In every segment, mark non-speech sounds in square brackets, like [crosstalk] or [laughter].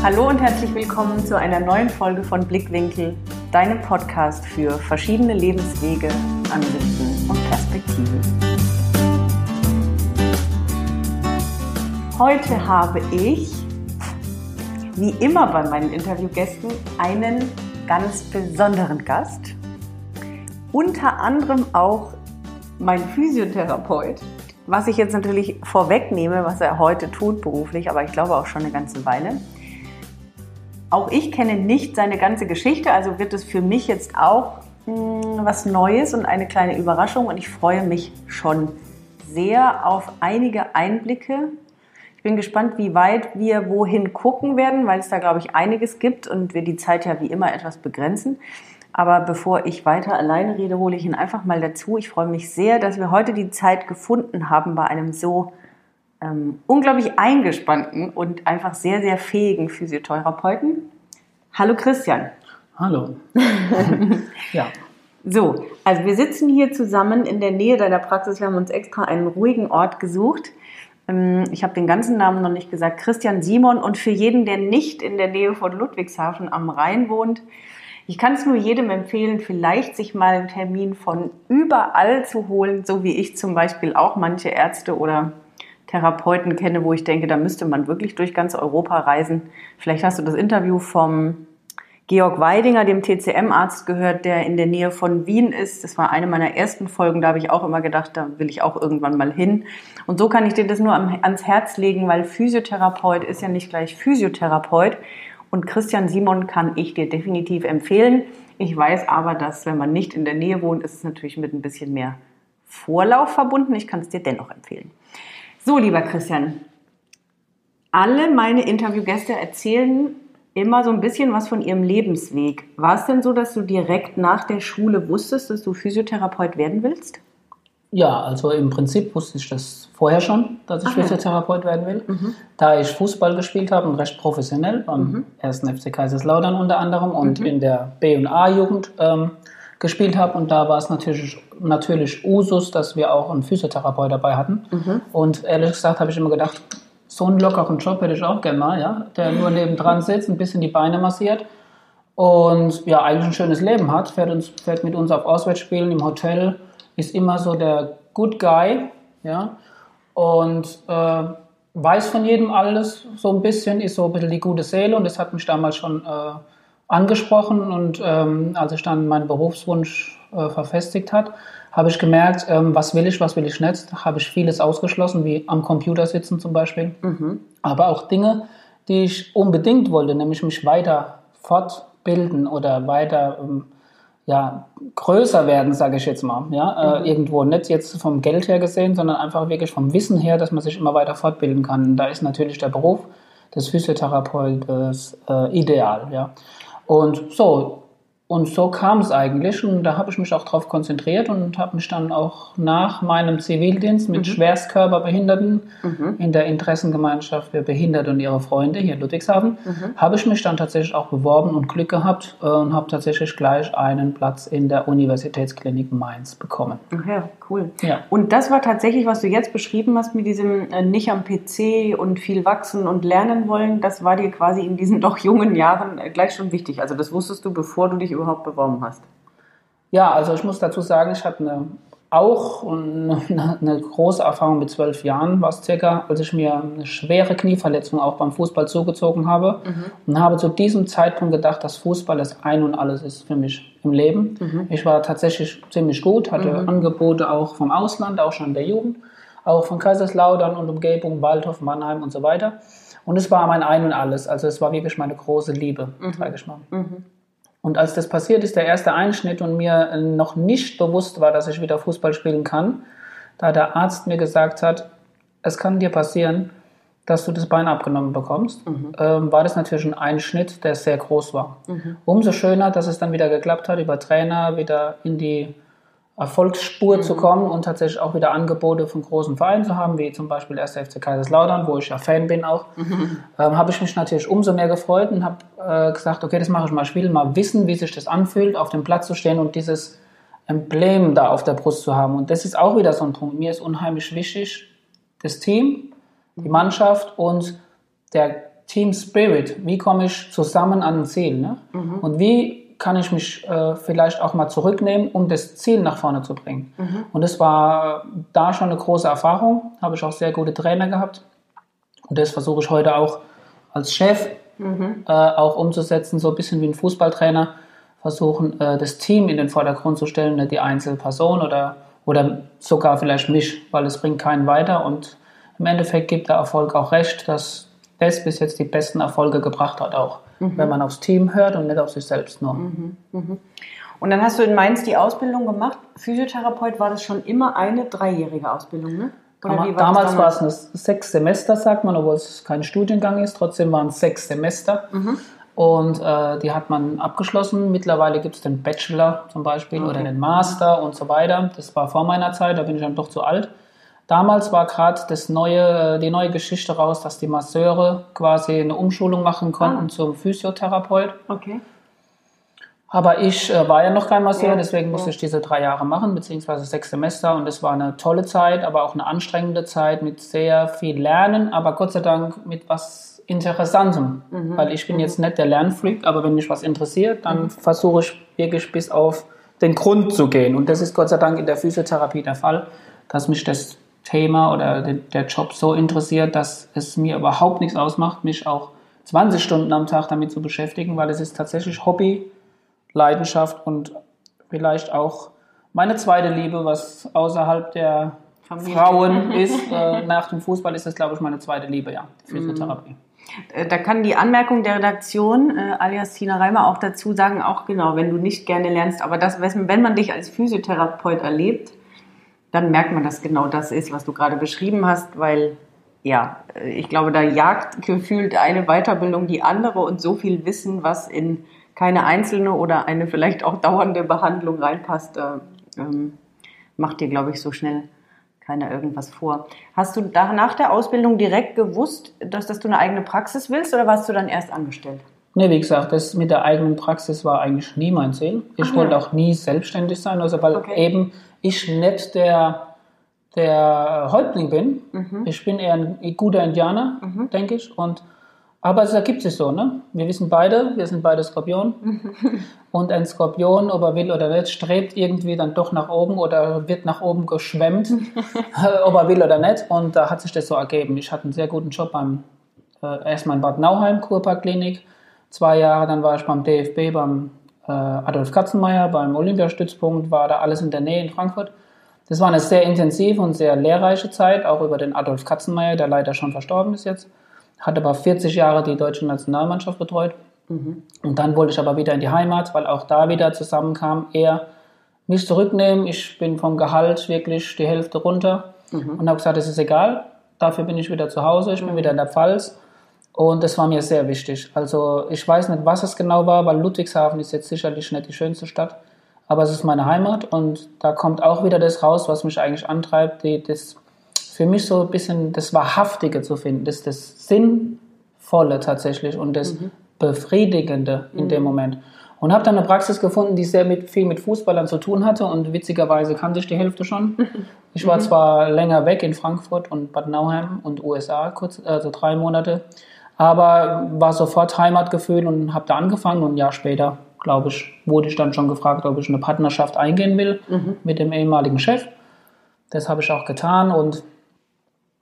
Hallo und herzlich willkommen zu einer neuen Folge von Blickwinkel, deinem Podcast für verschiedene Lebenswege, Ansichten und Perspektiven. Heute habe ich, wie immer bei meinen Interviewgästen, einen ganz besonderen Gast. Unter anderem auch mein Physiotherapeut, was ich jetzt natürlich vorwegnehme, was er heute tut beruflich, aber ich glaube auch schon eine ganze Weile. Auch ich kenne nicht seine ganze Geschichte, also wird es für mich jetzt auch mh, hm, was Neues und eine kleine Überraschung und ich freue mich schon sehr auf einige Einblicke. Ich bin gespannt, wie weit wir wohin gucken werden, weil es da, glaube ich, einiges gibt und wir die Zeit ja wie immer etwas begrenzen. Aber bevor ich weiter alleine rede, hole ich ihn einfach mal dazu. Ich freue mich sehr, dass wir heute die Zeit gefunden haben bei einem so ähm, unglaublich eingespannten und einfach sehr, sehr fähigen Physiotherapeuten. Hallo Christian. Hallo. [laughs] ja. So, also wir sitzen hier zusammen in der Nähe deiner Praxis. Wir haben uns extra einen ruhigen Ort gesucht. Ähm, ich habe den ganzen Namen noch nicht gesagt. Christian Simon. Und für jeden, der nicht in der Nähe von Ludwigshafen am Rhein wohnt, ich kann es nur jedem empfehlen, vielleicht sich mal einen Termin von überall zu holen, so wie ich zum Beispiel auch manche Ärzte oder Therapeuten kenne, wo ich denke, da müsste man wirklich durch ganz Europa reisen. Vielleicht hast du das Interview vom Georg Weidinger, dem TCM-Arzt, gehört, der in der Nähe von Wien ist. Das war eine meiner ersten Folgen. Da habe ich auch immer gedacht, da will ich auch irgendwann mal hin. Und so kann ich dir das nur ans Herz legen, weil Physiotherapeut ist ja nicht gleich Physiotherapeut. Und Christian Simon kann ich dir definitiv empfehlen. Ich weiß aber, dass wenn man nicht in der Nähe wohnt, ist es natürlich mit ein bisschen mehr Vorlauf verbunden. Ich kann es dir dennoch empfehlen. So, lieber Christian, alle meine Interviewgäste erzählen immer so ein bisschen was von ihrem Lebensweg. War es denn so, dass du direkt nach der Schule wusstest, dass du Physiotherapeut werden willst? Ja, also im Prinzip wusste ich das vorher schon, dass ich Ach, Physiotherapeut werden will. Mhm. Da ich Fußball gespielt habe und recht professionell beim mhm. ersten FC Kaiserslautern unter anderem und mhm. in der B- und A-Jugend ähm, gespielt habe. Und da war es natürlich, natürlich Usus, dass wir auch einen Physiotherapeut dabei hatten. Mhm. Und ehrlich gesagt habe ich immer gedacht, so einen lockeren Job hätte ich auch gerne mal, ja, der nur nebendran sitzt, ein bisschen die Beine massiert und ja, eigentlich ein schönes Leben hat, fährt, uns, fährt mit uns auf Auswärtsspielen im Hotel ist immer so der Good Guy, ja, und äh, weiß von jedem alles so ein bisschen, ist so ein bisschen die gute Seele und das hat mich damals schon äh, angesprochen und ähm, als ich dann meinen Berufswunsch äh, verfestigt hat, habe ich gemerkt, ähm, was will ich, was will ich nicht, habe ich vieles ausgeschlossen, wie am Computer sitzen zum Beispiel, mhm. aber auch Dinge, die ich unbedingt wollte, nämlich mich weiter fortbilden oder weiter ähm, ja, größer werden, sage ich jetzt mal. Ja? Äh, mhm. irgendwo nicht jetzt vom Geld her gesehen, sondern einfach wirklich vom Wissen her, dass man sich immer weiter fortbilden kann. Und da ist natürlich der Beruf des Physiotherapeuten äh, ideal. Ja? Und so, und so kam es eigentlich und da habe ich mich auch darauf konzentriert und habe mich dann auch nach meinem Zivildienst mit mhm. Schwerstkörperbehinderten mhm. in der Interessengemeinschaft für Behinderte und ihre Freunde hier in Ludwigshafen, mhm. habe ich mich dann tatsächlich auch beworben und Glück gehabt äh, und habe tatsächlich gleich einen Platz in der Universitätsklinik Mainz bekommen. Ach ja, cool. Ja. Und das war tatsächlich, was du jetzt beschrieben hast mit diesem äh, nicht am PC und viel wachsen und lernen wollen, das war dir quasi in diesen [laughs] doch jungen Jahren äh, gleich schon wichtig. Also das wusstest du, bevor du dich überhaupt beworben hast? Ja, also ich muss dazu sagen, ich habe eine, auch eine, eine, große Erfahrung mit zwölf Jahren, was circa, als ich mir eine schwere Knieverletzung auch beim Fußball zugezogen habe mhm. und habe zu diesem Zeitpunkt gedacht, dass Fußball das Ein und Alles ist für mich im Leben. Mhm. Ich war tatsächlich ziemlich gut, hatte mhm. Angebote auch vom Ausland, auch schon in der Jugend, auch von Kaiserslautern und Umgebung, Waldhof, Mannheim und so weiter. Und es war mein Ein und Alles. Also es war wirklich meine große Liebe, mhm. sage ich mal. Und als das passiert ist, der erste Einschnitt und mir noch nicht bewusst war, dass ich wieder Fußball spielen kann, da der Arzt mir gesagt hat, es kann dir passieren, dass du das Bein abgenommen bekommst, mhm. ähm, war das natürlich ein Einschnitt, der sehr groß war. Mhm. Umso schöner, dass es dann wieder geklappt hat, über Trainer wieder in die Erfolgsspur mhm. zu kommen und tatsächlich auch wieder Angebote von großen Vereinen zu haben, wie zum Beispiel 1. FC Kaiserslautern, wo ich ja Fan bin auch, mhm. ähm, habe ich mich natürlich umso mehr gefreut und habe äh, gesagt, okay, das mache ich mal, ich will mal wissen, wie sich das anfühlt, auf dem Platz zu stehen und dieses Emblem da auf der Brust zu haben. Und das ist auch wieder so ein Punkt. Mir ist unheimlich wichtig, das Team, die Mannschaft und der Team Spirit. Wie komme ich zusammen an ein Ziel? Ne? Mhm. Und wie kann ich mich äh, vielleicht auch mal zurücknehmen, um das Ziel nach vorne zu bringen? Mhm. Und das war da schon eine große Erfahrung. Habe ich auch sehr gute Trainer gehabt. Und das versuche ich heute auch als Chef mhm. äh, auch umzusetzen, so ein bisschen wie ein Fußballtrainer versuchen, äh, das Team in den Vordergrund zu stellen, nicht die Einzelperson oder, oder sogar vielleicht mich, weil es bringt keinen weiter und im Endeffekt gibt der Erfolg auch recht, dass das bis jetzt die besten Erfolge gebracht hat auch, mhm. wenn man aufs Team hört und nicht auf sich selbst nur. Mhm. Mhm. Und dann hast du in Mainz die Ausbildung gemacht. Physiotherapeut war das schon immer eine dreijährige Ausbildung, ne? War damals, war es ein sechs Semester, sagt man, obwohl es kein Studiengang ist. Trotzdem waren es sechs Semester. Mhm. Und äh, die hat man abgeschlossen. Mittlerweile gibt es den Bachelor zum Beispiel okay. oder den Master und so weiter. Das war vor meiner Zeit, da bin ich dann doch zu alt. Damals war gerade das neue, äh, die neue Geschichte raus, dass die Masseure quasi eine Umschulung machen konnten ah. zum Physiotherapeut. Okay. Aber ich äh, war ja noch kein Masseur, ja, deswegen musste ja. ich diese drei Jahre machen, beziehungsweise sechs Semester. Und es war eine tolle Zeit, aber auch eine anstrengende Zeit mit sehr viel Lernen, aber Gott sei Dank mit was Interessantem. Mhm. Weil ich bin mhm. jetzt nicht der Lernfreak, aber wenn mich was interessiert, dann mhm. versuche ich wirklich bis auf den Grund zu gehen. Und das ist Gott sei Dank in der Physiotherapie der Fall, dass mich das Thema oder der Job so interessiert, dass es mir überhaupt nichts ausmacht, mich auch 20 Stunden am Tag damit zu beschäftigen, weil es ist tatsächlich Hobby Leidenschaft und vielleicht auch meine zweite Liebe, was außerhalb der Familie. Frauen [laughs] ist. Äh, nach dem Fußball ist das, glaube ich, meine zweite Liebe, ja, Physiotherapie. Äh, da kann die Anmerkung der Redaktion, äh, alias Tina Reimer, auch dazu sagen, auch genau, wenn du nicht gerne lernst, aber das, wenn man dich als Physiotherapeut erlebt, dann merkt man, dass genau das ist, was du gerade beschrieben hast, weil ja, ich glaube, da jagt gefühlt eine Weiterbildung die andere und so viel Wissen, was in keine einzelne oder eine vielleicht auch dauernde Behandlung reinpasst, äh, ähm, macht dir, glaube ich, so schnell keiner irgendwas vor. Hast du da nach der Ausbildung direkt gewusst, dass, dass du eine eigene Praxis willst oder warst du dann erst angestellt? Nee, wie gesagt, das mit der eigenen Praxis war eigentlich nie mein Ziel. Ich Ach, wollte auch nie selbstständig sein, also weil okay. eben ich nicht der, der Häuptling bin. Mhm. Ich bin eher ein guter Indianer, mhm. denke ich. Und aber es ergibt sich so, ne? Wir wissen beide, wir sind beide Skorpion. [laughs] Und ein Skorpion, ob er will oder nicht, strebt irgendwie dann doch nach oben oder wird nach oben geschwemmt, [laughs] ob er will oder nicht. Und da hat sich das so ergeben. Ich hatte einen sehr guten Job beim, äh, erstmal in Bad Nauheim, Kurparkklinik, zwei Jahre, dann war ich beim DFB, beim Adolf Katzenmeier, beim Olympiastützpunkt, war da alles in der Nähe in Frankfurt. Das war eine sehr intensive und sehr lehrreiche Zeit, auch über den Adolf Katzenmeier, der leider schon verstorben ist jetzt hat aber 40 Jahre die deutsche Nationalmannschaft betreut. Mhm. Und dann wollte ich aber wieder in die Heimat, weil auch da wieder zusammenkam, er mich zurücknehmen. Ich bin vom Gehalt wirklich die Hälfte runter mhm. und habe gesagt, es ist egal. Dafür bin ich wieder zu Hause, ich bin mhm. wieder in der Pfalz. Und das war mir sehr wichtig. Also ich weiß nicht, was es genau war, weil Ludwigshafen ist jetzt sicherlich nicht die schönste Stadt. Aber es ist meine Heimat und da kommt auch wieder das raus, was mich eigentlich antreibt, die, das für mich so ein bisschen das Wahrhaftige zu finden, das, das Sinnvolle tatsächlich und das mhm. Befriedigende in mhm. dem Moment. Und habe dann eine Praxis gefunden, die sehr mit, viel mit Fußballern zu tun hatte und witzigerweise kannte ich die Hälfte schon. [laughs] Ich war mhm. zwar länger weg in Frankfurt und Bad Nauheim und USA, kurz, also drei Monate, aber war sofort Heimatgefühl und habe da angefangen und ein Jahr später, glaube ich, wurde ich dann schon gefragt, ob ich eine Partnerschaft eingehen will mhm. mit dem ehemaligen Chef. Das habe ich auch getan und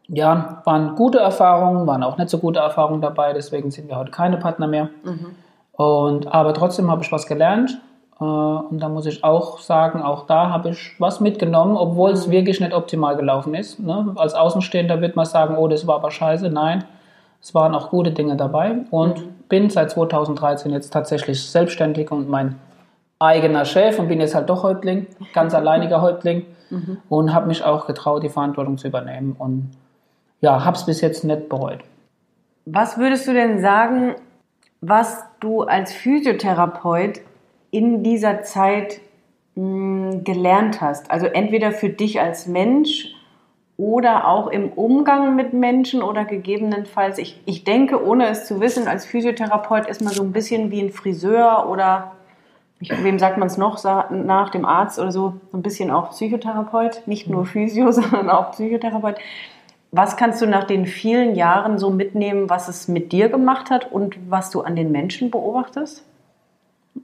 ja, waren gute Erfahrungen, waren auch nicht so gute Erfahrungen dabei, deswegen sind wir heute keine Partner mehr. Mhm. Und, aber trotzdem habe ich was gelernt. Äh, und da muss ich auch sagen, auch da habe ich was mitgenommen, obwohl es mhm. wirklich nicht optimal gelaufen ist. Ne? Als Außenstehender wird man sagen, oh, das war aber scheiße. Nein, es waren auch gute Dinge dabei. Und mhm. bin seit 2013 jetzt tatsächlich selbstständig und mein eigener Chef und bin jetzt halt doch Häuptling, ganz [laughs] alleiniger Häuptling. Mhm. Und habe mich auch getraut, die Verantwortung zu übernehmen. Und ja, habe es bis jetzt nicht bereut. Was würdest du denn sagen, was du als Physiotherapeut in dieser Zeit mh, hm, gelernt hast? Also entweder für dich als Mensch oder auch im Umgang mit Menschen oder gegebenenfalls, ich, ich denke, ohne es zu wissen, als Physiotherapeut ist man so ein bisschen wie ein Friseur oder wem sagt man es noch nach dem Arzt oder so, so ein bisschen auch Psychotherapeut, nicht nur Physio, [laughs] sondern auch Psychotherapeut Was kannst du nach den vielen Jahren so mitnehmen, was es mit dir gemacht hat und was du an den Menschen beobachtest?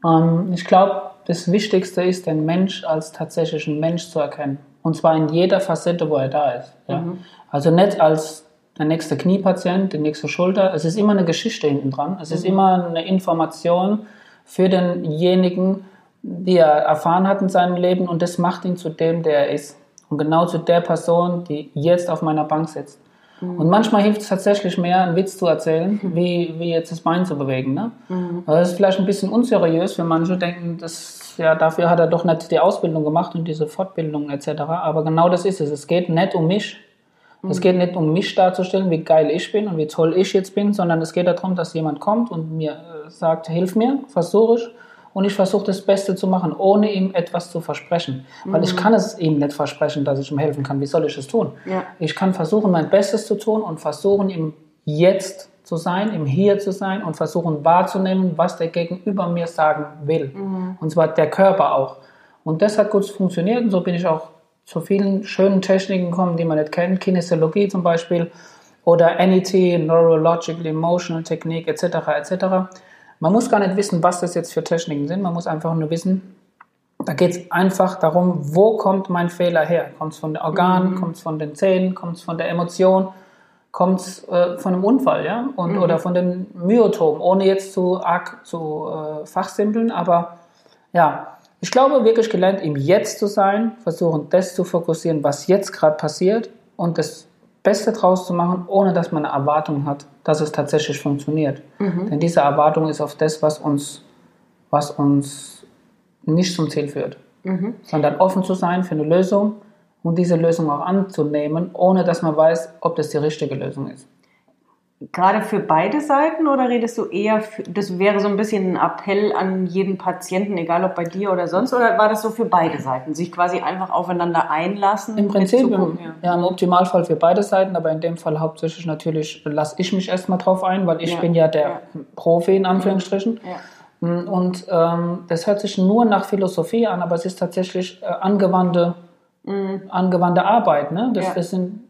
Ähm, ich glaube, das Wichtigste ist, den Mensch als tatsächlichen Mensch zu erkennen. Und zwar in jeder Facette, wo er da ist. Ja? Mhm. Also nicht als der nächste Kniepatient, die nächste Schulter. Es ist immer eine Geschichte hinten dran. Es mhm. ist immer eine Information für denjenigen, die er erfahren hat in seinem Leben und das macht ihn zu dem, der er ist. Und genau zu der Person, die jetzt auf meiner Bank sitzt. Mhm. Und manchmal hilft es tatsächlich mehr, einen Witz zu erzählen, mhm. wie, wie jetzt das Bein zu bewegen. Ne? Mhm. Das ist vielleicht ein bisschen unseriös, wenn manche denken, dass, ja, dafür hat er doch nicht die Ausbildung gemacht und diese Fortbildung etc. Aber genau das ist es. Es geht nicht um mich. Es geht nicht um mich darzustellen, wie geil ich bin und wie toll ich jetzt bin, sondern es geht darum, dass jemand kommt und mir äh, sagt, hilf mir, versuche ich und ich versuche das Beste zu machen, ohne ihm etwas zu versprechen. Weil mhm. ich kann es ihm nicht versprechen, dass ich ihm helfen kann. Wie soll ich es tun? Ja. Ich kann versuchen, mein Bestes zu tun und versuchen, ihm jetzt zu sein, im Hier zu sein und versuchen wahrzunehmen, was der Gegenüber mir sagen will. Mhm. Und zwar der Körper auch. Und das hat gut funktioniert und so bin ich auch zu vielen schönen Techniken gekommen, die man nicht kennt. Kinesiologie zum Beispiel oder NET, Neurological Emotional Technique etc. etc. Man muss gar nicht wissen, was das jetzt für Techniken sind. Man muss einfach nur wissen, da geht es einfach darum, wo kommt mein Fehler her? Kommt es von den Organen, mhm. kommt es von den Zähnen, kommt es von der Emotion, kommt es äh, von einem Unfall, ja? Und, mhm. Oder von dem Myotom, ohne jetzt zu arg zu äh, fachsimpeln, aber ja, ich glaube wirklich gelernt, im Jetzt zu sein, versuchen, das zu fokussieren, was jetzt gerade passiert und das Beste draus zu machen, ohne dass man eine Erwartung hat, dass es tatsächlich funktioniert. Mhm. Denn diese Erwartung ist auf das, was uns, was uns nicht zum Ziel führt. Mhm. Sondern offen zu sein für eine Lösung und diese Lösung auch anzunehmen, ohne dass man weiß, ob das die richtige Lösung ist gerade für beide Seiten oder redest du eher, für, das wäre so ein bisschen ein Appell an jeden Patienten, egal ob bei dir oder sonst, oder war das so für beide Seiten, sich quasi einfach aufeinander einlassen? Im Prinzip, im, ja. im Optimalfall für beide Seiten, aber in dem Fall hauptsächlich natürlich lasse ich mich erstmal drauf ein, weil ich ja. bin ja der ja. Profi in Anführungsstrichen. Ja. Mm, und ähm, das hört sich nur nach Philosophie an, aber es ist tatsächlich äh, angewandte, mhm. angewandte Arbeit. Ne? Das, das sind,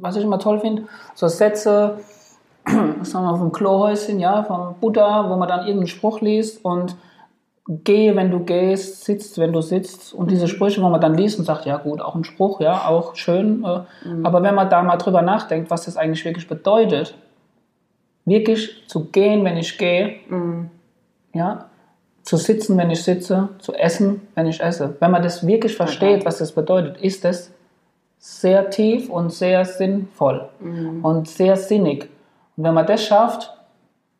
was ich immer toll finde, so Sätze, [clears throat] sagen wir, vom Klohäuschen, ja, vom Buddha, wo man dann irgendeinen Spruch liest und gehe, wenn du gehst, sitzt, wenn du sitzt und diese Sprüche, wo man dann liest und sagt, ja gut, auch ein Spruch, ja, auch schön, äh, mhm. aber wenn man da mal drüber nachdenkt, was das eigentlich wirklich bedeutet, wirklich zu gehen, wenn ich gehe, mhm. ja, zu sitzen, wenn ich sitze, zu essen, wenn ich esse. Wenn man das wirklich versteht, was das bedeutet, ist es sehr tief und sehr sinnvoll mhm. und sehr sinnig. Und wenn man das schafft,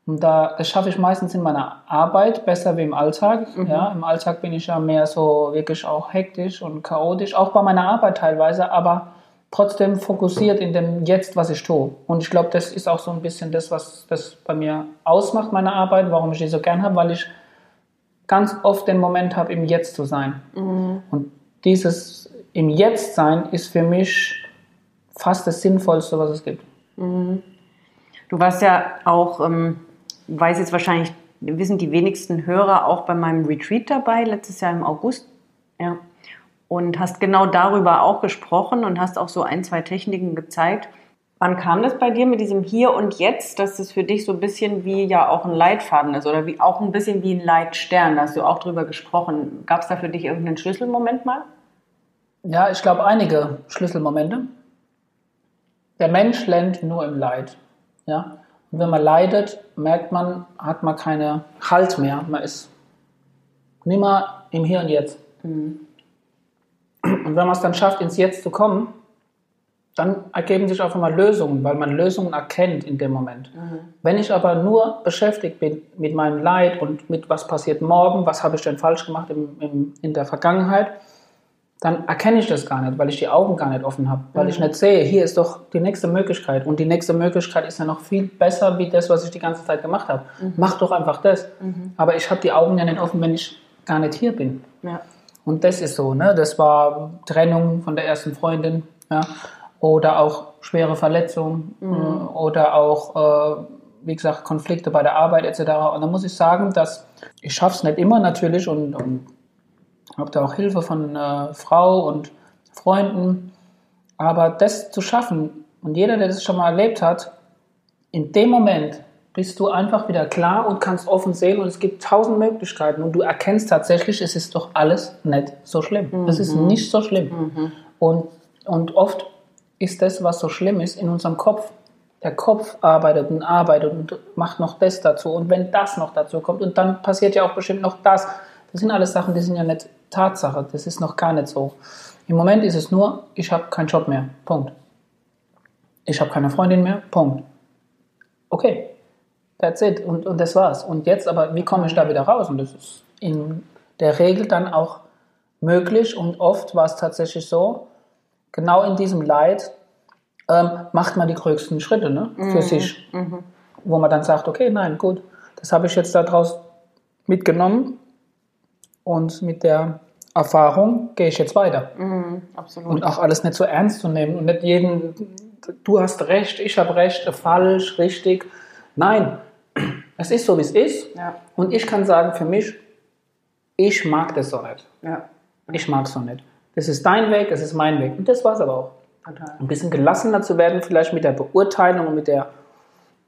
und da, das schaffe ich meistens in meiner Arbeit besser wie im Alltag. Mhm. Ja, Im Alltag bin ich ja mehr so wirklich auch hektisch und chaotisch, auch bei meiner Arbeit teilweise, aber trotzdem fokussiert in dem Jetzt, was ich tue. Und ich glaube, das ist auch so ein bisschen das, was das bei mir ausmacht, meine Arbeit, warum ich die so gern habe, weil ich ganz oft den Moment habe, im Jetzt zu sein. Mhm. Und dieses im Jetzt sein ist für mich fast das Sinnvollste, was es gibt. Mhm. Du warst ja auch, ähm, weiß jetzt wahrscheinlich, wissen die wenigsten Hörer auch bei meinem Retreat dabei, letztes Jahr im August. Ja. Und hast genau darüber auch gesprochen und hast auch so ein, zwei Techniken gezeigt. Wann kam das bei dir mit diesem Hier und Jetzt, dass das für dich so ein bisschen wie ja auch ein Leitfaden ist oder wie auch ein bisschen wie ein Leitstern? Da hast du auch drüber gesprochen. Gab es da für dich irgendeinen Schlüsselmoment mal? Ja, ich glaube einige Schlüsselmomente. Der Mensch lernt nur im Leid. Ja? Und wenn man leidet, merkt man, hat man keine Halt mehr. Man ist nimmer im Hier und Jetzt. Mhm. Und wenn man es dann schafft, ins Jetzt zu kommen, dann ergeben sich auf einmal Lösungen, weil man Lösungen erkennt in dem Moment. Mhm. Wenn ich aber nur beschäftigt bin mit meinem Leid und mit was passiert morgen, was habe ich denn falsch gemacht im, im, in der Vergangenheit, dann erkenne ich das gar nicht, weil ich die Augen gar nicht offen habe, weil mhm. ich nicht sehe, hier ist doch die nächste Möglichkeit und die nächste Möglichkeit ist ja noch viel besser wie das, was ich die ganze Zeit gemacht habe. Mhm. Mach doch einfach das. Mhm. Aber ich habe die Augen ja nicht offen, wenn ich gar nicht hier bin. Ja. Und das ist so, ne? Das war Trennung von der ersten Freundin, ja? Oder auch schwere Verletzungen mhm. äh, oder auch äh, wie gesagt Konflikte bei der Arbeit etc. Und da muss ich sagen, dass ich schaffe es nicht immer natürlich und, und habe da auch Hilfe von äh, Frau und Freunden. Aber das zu schaffen, Und jeder, der das schon mal erlebt hat, in dem Moment bist du einfach wieder klar und kannst offen sehen und es gibt tausend Möglichkeiten und du erkennst tatsächlich, es ist doch alles nicht so schlimm. Mhm. Es ist nicht so schlimm. Mhm. Und, und oft ist das, was so schlimm ist, in unserem Kopf. Der Kopf arbeitet und arbeitet und macht noch das dazu. Und wenn das noch dazu kommt und dann passiert ja auch bestimmt noch das. Das sind alles Sachen, die sind ja nicht Tatsache. Das ist noch gar nicht so. Im Moment ist es nur, ich habe keinen Job mehr. Punkt. Ich habe keine Freundin mehr. Punkt. Okay, That's it. Und, und das war's. Und jetzt aber, wie komme ich da wieder raus? Und das ist in der Regel dann auch möglich. Und oft war es tatsächlich so, genau in diesem Leid ähm, macht man die größten Schritte ne, für mhm. sich. Mhm. Wo man dann sagt, okay, nein, gut, das habe ich jetzt daraus mitgenommen. Und mit der Erfahrung gehe ich jetzt weiter. Mhm. Und auch alles nicht so ernst zu nehmen und nicht jeden, du hast recht, ich habe recht, falsch, richtig. Nein, es ist so, wie es ist. Ja. Und ich kann sagen, für mich, ich mag das so nicht. Ja. Ich mag es so nicht. Das ist dein Weg, das ist mein Weg. Und das war es aber auch. Ein bisschen gelassener zu werden, vielleicht mit der Beurteilung und mit der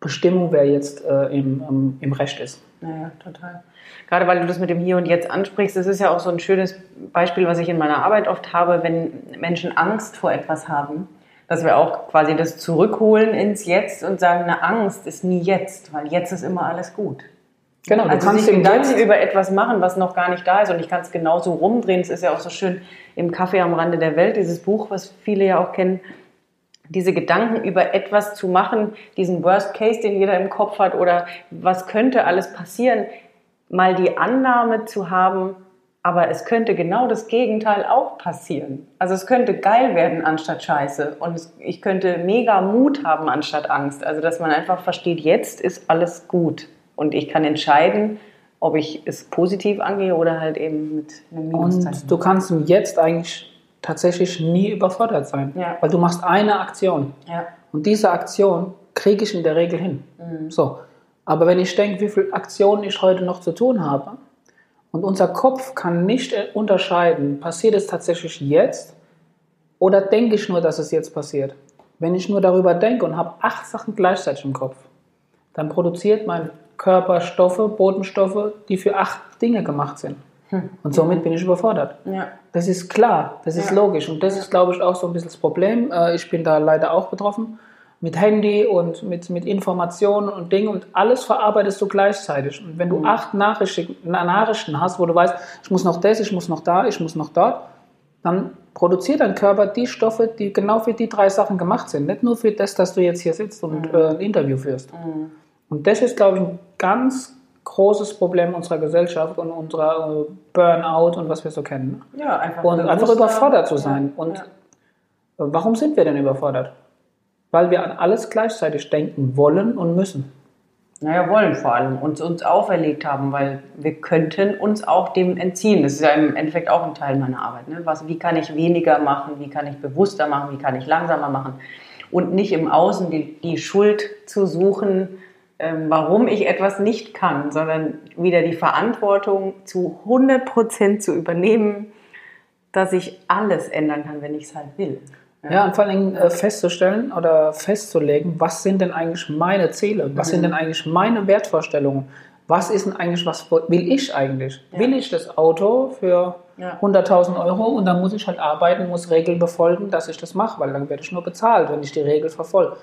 Bestimmung, wer jetzt äh, im, im, im Recht ist. Ja, total. Gerade weil du das mit dem Hier und Jetzt ansprichst, das ist ja auch so ein schönes Beispiel, was ich in meiner Arbeit oft habe, wenn Menschen Angst vor etwas haben dass wir auch quasi das zurückholen ins Jetzt und sagen, eine Angst ist nie jetzt, weil jetzt ist immer alles gut. Genau, also du kannst sich Gedanken über etwas machen, was noch gar nicht da ist und ich kann es genauso rumdrehen. Es ist ja auch so schön im Kaffee am Rande der Welt, dieses Buch, was viele ja auch kennen, diese Gedanken über etwas zu machen, diesen Worst Case, den jeder im Kopf hat oder was könnte alles passieren, mal die Annahme zu haben, aber es könnte genau das Gegenteil auch passieren. Also es könnte geil werden anstatt Scheiße. Und ich könnte mega Mut haben anstatt Angst. Also dass man einfach versteht, jetzt ist alles gut. Und ich kann entscheiden, ob ich es positiv angehe oder halt eben mit einem Minuszeichen. Und du kannst jetzt eigentlich tatsächlich nie überfordert sein. Ja. Weil du machst eine Aktion. Ja. Und diese Aktion kriege ich in der Regel hin. Mhm. So. Aber wenn ich denke, wie viele Aktionen ich heute noch zu tun habe, und unser Kopf kann nicht unterscheiden, passiert es tatsächlich jetzt oder denke ich nur, dass es jetzt passiert. Wenn ich nur darüber denke und habe acht Sachen gleichzeitig im Kopf, dann produziert mein Körper Stoffe, Botenstoffe, die für acht Dinge gemacht sind. Hm. Und somit bin ich überfordert. Ja. Das ist klar, das ist ja. logisch. Und das ist, glaube ich, auch so ein bisschen das Problem. Äh, ich bin da leider auch betroffen mit Handy und mit, mit Informationen und Dingen und alles verarbeitest du gleichzeitig. Und wenn du mhm. acht Nachrichten, Nachrichten hast, wo du weißt, ich muss noch das, ich muss noch da, ich muss noch dort, dann produziert dein Körper die Stoffe, die genau für die drei Sachen gemacht sind. Nicht nur für das, dass du jetzt hier sitzt und mhm. äh, ein Interview führst. Mhm. Und das ist, glaube ich, ein ganz großes Problem unserer Gesellschaft und unserer äh, Burnout und was wir so kennen. Ja, einfach. Und einfach überfordert zu sein. Ja. Und ja. warum sind wir denn überfordert? weil wir an alles gleichzeitig denken wollen und müssen. Naja, wollen vor allem, uns, uns auferlegt haben, weil wir könnten uns auch dem entziehen. Das ist ja im Endeffekt auch ein Teil meiner Arbeit. Ne? Was, wie kann ich weniger machen, wie kann ich bewusster machen, wie kann ich langsamer machen und nicht im Außen die, die Schuld zu suchen, warum ich etwas nicht kann, sondern wieder die Verantwortung zu 100 Prozent zu übernehmen, dass ich alles ändern kann, wenn ich es halt will. Ja, und vor allem äh, festzustellen oder festzulegen, was sind denn eigentlich meine Ziele? Was mhm. sind denn eigentlich meine Wertvorstellungen? Was ist denn eigentlich, was will ich eigentlich? Ja. Will ich das Auto für ja. 100.000 Euro und dann muss ich halt arbeiten, muss Regeln befolgen, dass ich das mache, weil dann werde ich nur bezahlt, wenn ich die Regel verfolge.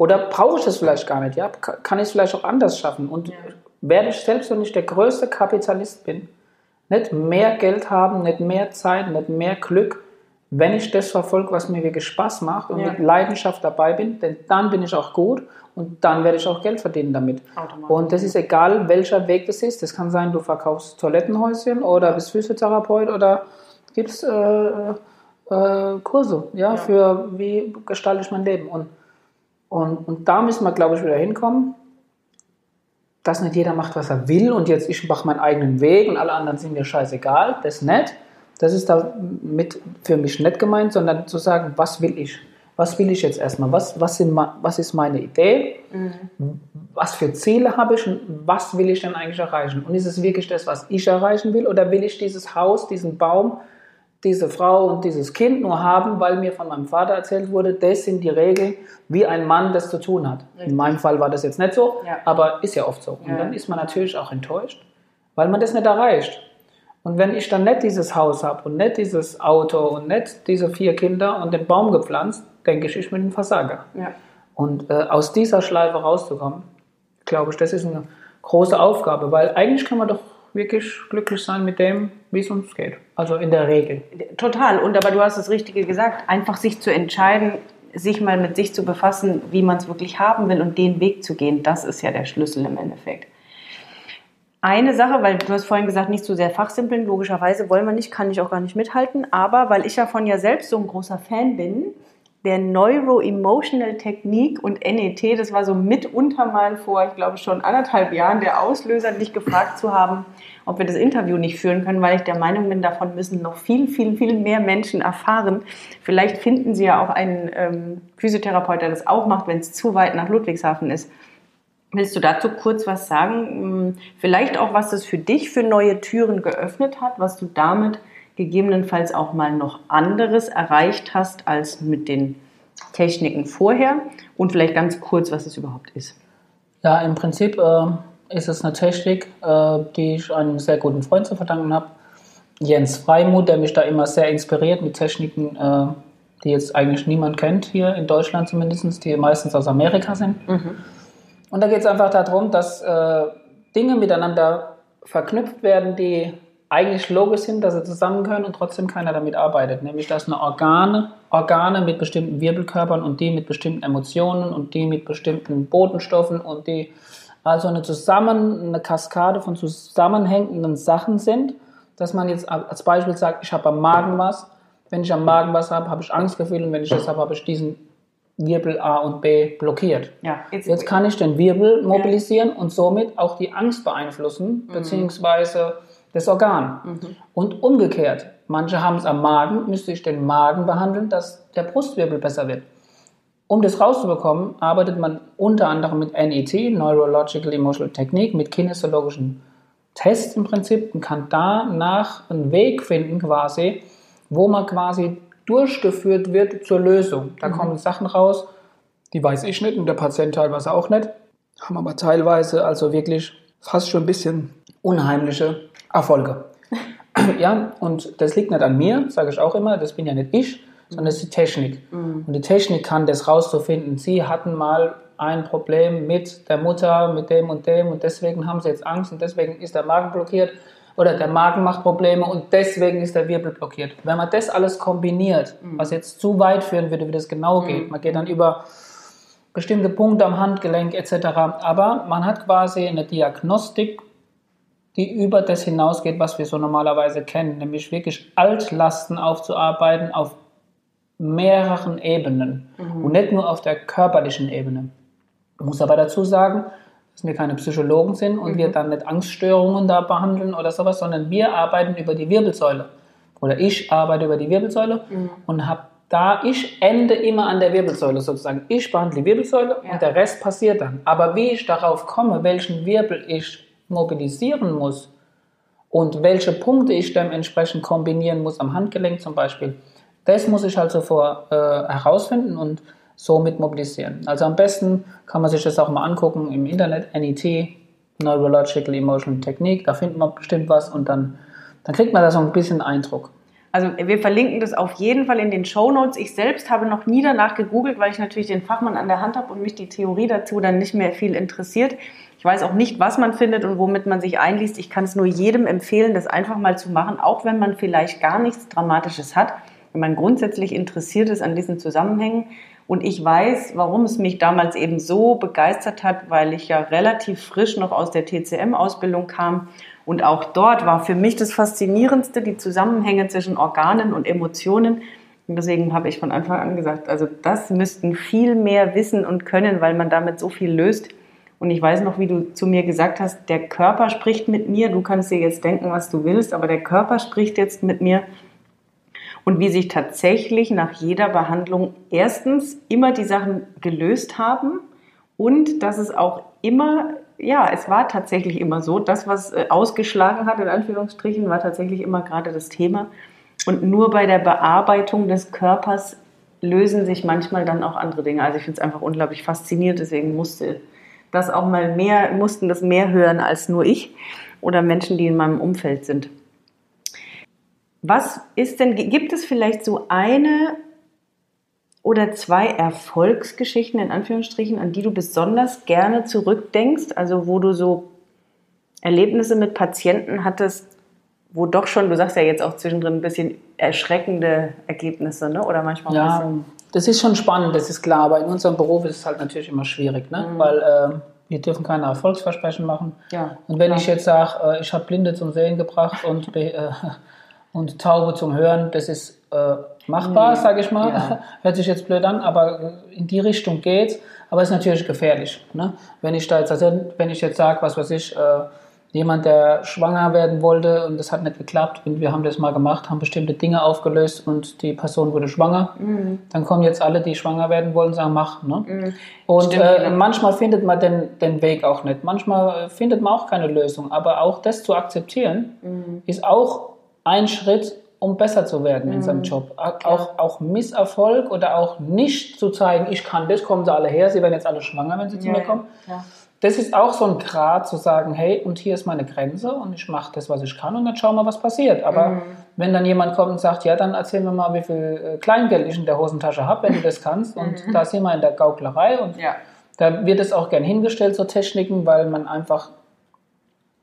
Oder brauche ich das vielleicht gar nicht? Ja? Kann ich es vielleicht auch anders schaffen? Und ja. werde ich selbst, wenn ich der größte Kapitalist bin, nicht mehr Geld haben, nicht mehr Zeit, nicht mehr Glück, wenn ich das verfolge, was mir wirklich Spaß macht und ja. mit Leidenschaft dabei bin, denn dann bin ich auch gut und dann werde ich auch Geld verdienen damit. Und das ist egal, welcher Weg das ist. Das kann sein, du verkaufst Toilettenhäuschen oder bist Physiotherapeut oder gibst äh, äh, Kurse, ja, ja, für wie gestalte ich mein Leben. Und, und, und da müssen wir, glaube ich, wieder hinkommen, dass nicht jeder macht, was er will und jetzt ich mache meinen eigenen Weg und alle anderen sind mir scheißegal. Das ist nett. Das ist damit für mich nicht gemeint, sondern zu sagen, was will ich? Was will ich jetzt erstmal? Was, was, sind, was ist meine Idee? Mhm. Was für Ziele habe ich und was will ich denn eigentlich erreichen? Und ist es wirklich das, was ich erreichen will? Oder will ich dieses Haus, diesen Baum diese Frau und dieses Kind nur haben, weil mir von meinem Vater erzählt wurde, das sind die Regeln, wie ein Mann das zu tun hat. Richtig. In meinem Fall war das jetzt nicht so, ja. aber ist ja oft so. Und ja. dann ist man natürlich auch enttäuscht, weil man das nicht erreicht. Und wenn ich dann nicht dieses Haus habe und nicht dieses Auto und nicht diese vier Kinder und den Baum gepflanzt, denke ich, ich bin ein Versager. Ja. Und äh, aus dieser Schleife rauszukommen, glaube ich, das ist eine große Aufgabe, weil eigentlich kann man doch wirklich glücklich sein mit dem, wie es uns geht. Also in der Regel. Total. Und aber du hast das Richtige gesagt, einfach sich zu entscheiden, sich mal mit sich zu befassen, wie man es wirklich haben will und den Weg zu gehen, das ist ja der Schlüssel im Endeffekt. Eine Sache, weil du hast vorhin gesagt, nicht zu sehr fachsimpeln, logischerweise wollen wir nicht, kann ich auch gar nicht mithalten, aber weil ich davon ja selbst so ein großer Fan bin, der Neuro-Emotional Technik und NET, das war so mitunter mal vor, ich glaube schon anderthalb Jahren, der Auslöser, dich gefragt zu haben, ob wir das Interview nicht führen können, weil ich der Meinung bin, davon müssen noch viel, viel, viel mehr Menschen erfahren. Vielleicht finden Sie ja auch einen ähm, Physiotherapeut, der das auch macht, wenn es zu weit nach Ludwigshafen ist. Willst du dazu kurz was sagen? Hm, vielleicht auch, was das für dich für neue Türen geöffnet hat, was du damit gegebenenfalls auch mal noch anderes erreicht hast als mit den Techniken vorher und vielleicht ganz kurz, was es überhaupt ist. Ja, im Prinzip äh, ist es eine Technik, äh, die ich einem sehr guten Freund zu verdanken habe, Jens Freimuth, der mich da immer sehr inspiriert mit Techniken, äh, die jetzt eigentlich niemand kennt, hier in Deutschland zumindest, die meistens aus Amerika sind. Mhm. Und da geht es einfach darum, dass äh, Dinge miteinander verknüpft werden, die eigentlich logisch sind, dass sie zusammengehören und trotzdem keiner damit arbeitet. Nämlich, dass eine Organe, Organe mit bestimmten Wirbelkörpern und die mit bestimmten Emotionen und die mit bestimmten Botenstoffen und die also eine zusammen, eine Kaskade von zusammenhängenden Sachen sind, dass man jetzt als Beispiel sagt, ich habe am Magen was. Wenn ich am Magen was habe, habe ich Angstgefühle und wenn ich das habe, habe ich diesen Wirbel A und B blockiert. Ja, jetzt, jetzt kann ich den Wirbel mobilisieren ja. und somit auch die Angst beeinflussen, mhm. beziehungsweise das Organ. Mhm. Und umgekehrt, manche haben es am Magen, müsste ich den Magen behandeln, dass der Brustwirbel besser wird. Um das rauszubekommen, arbeitet man unter anderem mit NET, Neurological Emotional Technique, mit kinesiologischen Tests im Prinzip und kann danach einen Weg finden quasi, wo man quasi durchgeführt wird zur Lösung. Da mhm. kommen Sachen raus, die weiß ich nicht und der Patient teilweise auch nicht, haben aber teilweise also wirklich fast schon ein bisschen unheimliche Erfolge. [laughs] ja, und das liegt nicht an mir, sage ich auch immer, das bin ja nicht ich, sondern das ist die Technik. Mhm. Und die Technik kann das rauszufinden. Sie hatten mal ein Problem mit der Mutter, mit dem und dem und deswegen haben sie jetzt Angst und deswegen ist der Magen blockiert oder der Magen macht Probleme und deswegen ist der Wirbel blockiert. Wenn man das alles kombiniert, mhm. was jetzt zu weit führen würde, wie das genau geht, mhm. man geht dann über bestimmte Punkte am Handgelenk etc., aber man hat quasi eine Diagnostik die über das hinausgeht, was wir so normalerweise kennen, nämlich wirklich Altlasten aufzuarbeiten auf mehreren Ebenen mhm. und nicht nur auf der körperlichen Ebene. Ich muss aber dazu sagen, dass wir keine Psychologen sind und mhm. wir dann nicht Angststörungen da behandeln oder sowas, sondern wir arbeiten über die Wirbelsäule. Oder ich arbeite über die Wirbelsäule mhm. und habe da, ich ende immer an der Wirbelsäule sozusagen. Ich behandle die Wirbelsäule ja. und der Rest passiert dann. Aber wie ich darauf komme, welchen Wirbel ich mobilisieren muss und welche Punkte ich dementsprechend kombinieren muss, am Handgelenk zum Beispiel, das muss ich halt sofort äh, herausfinden und somit mobilisieren. Also am besten kann man sich das auch mal angucken im Internet, NET, Neurological Emotional Technique, da findet man bestimmt was und dann, dann kriegt man da so ein bisschen Eindruck. Also wir verlinken das auf jeden Fall in den Show Notes. Ich selbst habe noch nie danach gegoogelt, weil ich natürlich den Fachmann an der Hand habe und mich die Theorie dazu dann nicht mehr viel interessiert. Ich weiß auch nicht, was man findet und womit man sich einliest. Ich kann es nur jedem empfehlen, das einfach mal zu machen, auch wenn man vielleicht gar nichts Dramatisches hat, wenn man grundsätzlich interessiert ist an diesen Zusammenhängen. Und ich weiß, warum es mich damals eben so begeistert hat, weil ich ja relativ frisch noch aus der TCM-Ausbildung kam. Und auch dort war für mich das Faszinierendste die Zusammenhänge zwischen Organen und Emotionen. Und deswegen habe ich von Anfang an gesagt, also das müssten viel mehr wissen und können, weil man damit so viel löst. Und ich weiß noch, wie du zu mir gesagt hast, der Körper spricht mit mir. Du kannst dir jetzt denken, was du willst, aber der Körper spricht jetzt mit mir. Und wie sich tatsächlich nach jeder Behandlung erstens immer die Sachen gelöst haben und dass es auch immer, ja, es war tatsächlich immer so, das, was äh, ausgeschlagen hat, in Anführungsstrichen, war tatsächlich immer gerade das Thema. Und nur bei der Bearbeitung des Körpers lösen sich manchmal dann auch andere Dinge. Also ich finde es einfach unglaublich faszinierend, deswegen musste das auch mal mehr, mussten das mehr hören als nur ich oder Menschen, die in meinem Umfeld sind. Was ist denn, gibt es vielleicht so eine oder zwei Erfolgsgeschichten in Anführungsstrichen, an die du besonders gerne zurückdenkst, also wo du so Erlebnisse mit Patienten hattest, wo doch schon, du sagst ja jetzt auch zwischendrin ein bisschen erschreckende Ergebnisse, ne? oder manchmal ja, bisschen. Das ist schon spannend, das ist klar, aber in unserem Beruf ist es halt natürlich immer schwierig, ne? Mhm. weil äh, wir dürfen keine Erfolgsversprechen machen. Ja, und wenn klar. ich jetzt sage, äh, ich habe Blinde zum Sehen gebracht und, äh, und Taube zum Hören, das ist äh, machbar, nee. sage ich mal. Ja. [laughs] Hört sich jetzt blöd an, aber in die Richtung geht's. Aber ist natürlich gefährlich. Ne? Wenn ich da jetzt, also wenn ich jetzt sage, was weiß ich, äh, jemand, der schwanger werden wollte und das hat nicht geklappt und wir haben das mal gemacht, haben bestimmte Dinge aufgelöst und die Person wurde schwanger, mhm. dann kommen jetzt alle, die schwanger werden wollen, sagen, mach. Ne? Mhm. Und Stimmt, äh, genau. manchmal findet man den, den Weg auch nicht. Manchmal findet man auch keine Lösung. Aber auch das zu akzeptieren, mhm. ist auch ein Schritt, um besser zu werden in seinem mhm. Job. Auch, auch Misserfolg oder auch nicht zu zeigen, ich kann das, kommen sie alle her, sie werden jetzt alle schwanger, wenn sie ja, zu mir kommen. Ja. Das ist auch so ein Grad zu sagen, hey, und hier ist meine Grenze und ich mache das, was ich kann und dann schauen wir, was passiert. Aber mhm. wenn dann jemand kommt und sagt, ja, dann erzähl mir mal, wie viel äh, Kleingeld ich in der Hosentasche habe, wenn du das kannst. Und mhm. da sind wir in der Gauklerei und ja. da wird es auch gern hingestellt, so Techniken, weil man einfach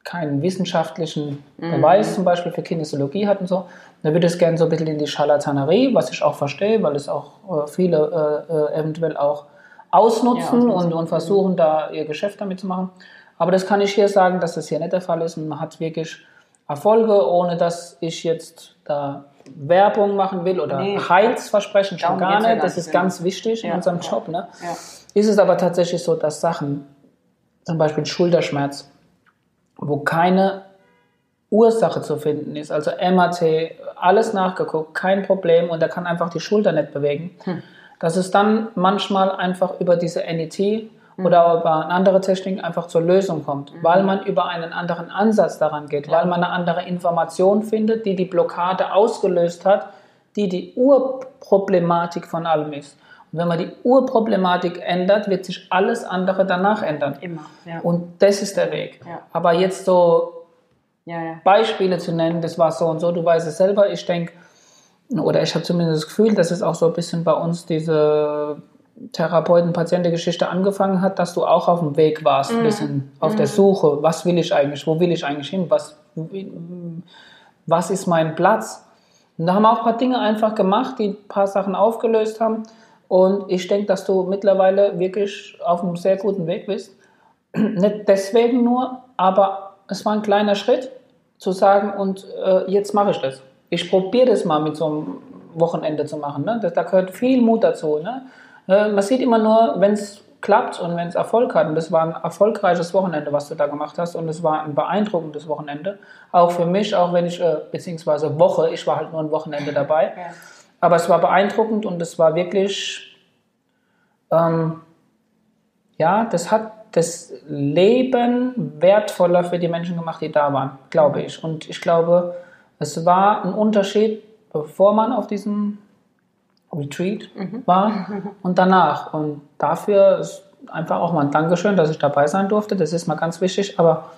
keinen wissenschaftlichen mhm. Beweis zum Beispiel für Kinesiologie hat und so. Da wird es gerne so ein bisschen in die Scharlatanerie, was ich auch verstehe, weil es auch äh, viele äh, äh eventuell auch ausnutzen, ja, und, und versuchen da ihr Geschäft damit zu machen. Aber das kann ich hier sagen, dass das hier nicht der Fall ist und man hat wirklich Erfolge, ohne dass ich jetzt da Werbung machen will oder nee. Heilsversprechen schon gar nicht. Das ist ganz wichtig ja. in unserem Job. Ne? Ja. Ist es aber tatsächlich so, dass Sachen, zum Beispiel Schulterschmerz, wo keine Ursache zu finden ist, also MAT, alles nachgeguckt, kein Problem und er kann einfach die Schulter nicht bewegen, hm. dass es dann manchmal einfach über diese NET hm. oder über eine andere Technik einfach zur Lösung kommt, mhm. weil man über einen anderen Ansatz daran geht, ja. weil man eine andere Information findet, die die Blockade ausgelöst hat, die die Urproblematik von allem ist. Und wenn man die Urproblematik ändert, wird sich alles andere danach ändern. Immer. Ja. Und das ist der Weg. Ja. Aber jetzt so ja, Beispiele zu nennen, das war so und so, du weißt es selber, ich denke, oder ich habe zumindest das Gefühl, dass es auch so ein bisschen bei uns diese Therapeuten-Patienten-Geschichte angefangen hat, dass du auch auf dem Weg warst, ein mhm. bisschen auf mhm. der Suche, was will ich eigentlich, wo will ich eigentlich hin, was, was ist mein Platz. Und da haben wir auch ein paar Dinge einfach gemacht, die ein paar Sachen aufgelöst haben. Und ich denke, dass du mittlerweile wirklich auf einem sehr guten Weg bist. [clears throat] Nicht deswegen nur, aber es war ein kleiner Schritt zu sagen, und äh, jetzt mache ich das. Ich probiere das mal mit so einem Wochenende zu machen. Ne? Das, da gehört viel Mut dazu. Ne? Äh, man sieht immer nur, wenn es klappt und wenn es Erfolg hat. Und das war ein erfolgreiches Wochenende, was du da gemacht hast. Und es war ein beeindruckendes Wochenende. Auch für mich, auch wenn ich, äh, beziehungsweise Woche, ich war halt nur ein Wochenende dabei. Ja. Aber es war beeindruckend und es war wirklich, ähm, ja, das hat das Leben wertvoller für die Menschen gemacht, die da waren, glaube ich. Und ich glaube, es war ein Unterschied, bevor man auf diesem Retreat mhm. war [laughs] und danach. Und dafür ist einfach auch mal ein Dankeschön, dass ich dabei sein durfte. Das ist mal ganz wichtig. Aber